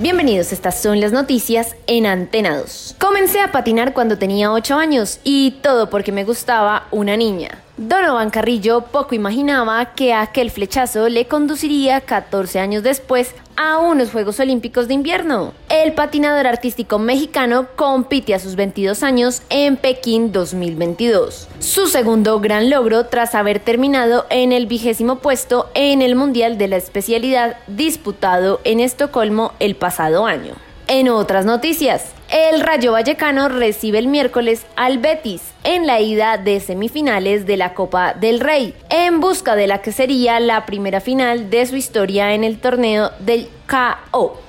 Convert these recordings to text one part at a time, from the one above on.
Bienvenidos, estas son las noticias en Antena 2. Comencé a patinar cuando tenía 8 años y todo porque me gustaba una niña. Donovan Carrillo poco imaginaba que aquel flechazo le conduciría 14 años después a unos Juegos Olímpicos de invierno. El patinador artístico mexicano compite a sus 22 años en Pekín 2022. Su segundo gran logro tras haber terminado en el vigésimo puesto en el Mundial de la especialidad disputado en Estocolmo el pasado año. En otras noticias, el Rayo Vallecano recibe el miércoles al Betis en la ida de semifinales de la Copa del Rey, en busca de la que sería la primera final de su historia en el torneo del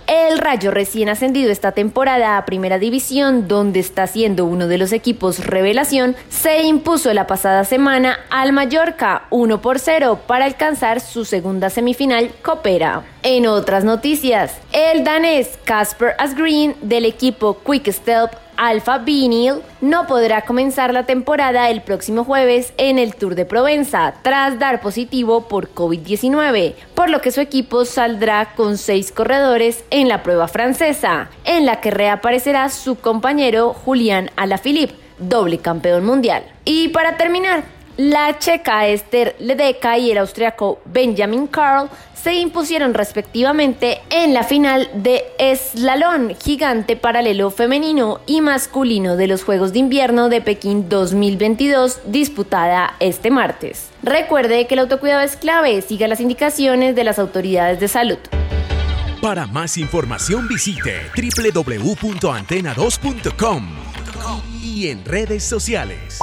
El Rayo recién ascendido esta temporada a Primera División, donde está siendo uno de los equipos revelación, se impuso la pasada semana al Mallorca 1 por 0 para alcanzar su segunda semifinal copera. En otras noticias, el danés Casper Asgreen del equipo Quick Step Alfa Vinyl no podrá comenzar la temporada el próximo jueves en el Tour de Provenza tras dar positivo por COVID-19, por lo que su equipo saldrá con seis corredores en la prueba francesa, en la que reaparecerá su compañero Julián Alaphilippe, doble campeón mundial. Y para terminar, la checa Esther Ledeca y el austriaco Benjamin Karl se impusieron respectivamente en la final de eslalon gigante paralelo femenino y masculino de los Juegos de Invierno de Pekín 2022 disputada este martes. Recuerde que el autocuidado es clave, siga las indicaciones de las autoridades de salud. Para más información visite www.antena2.com y en redes sociales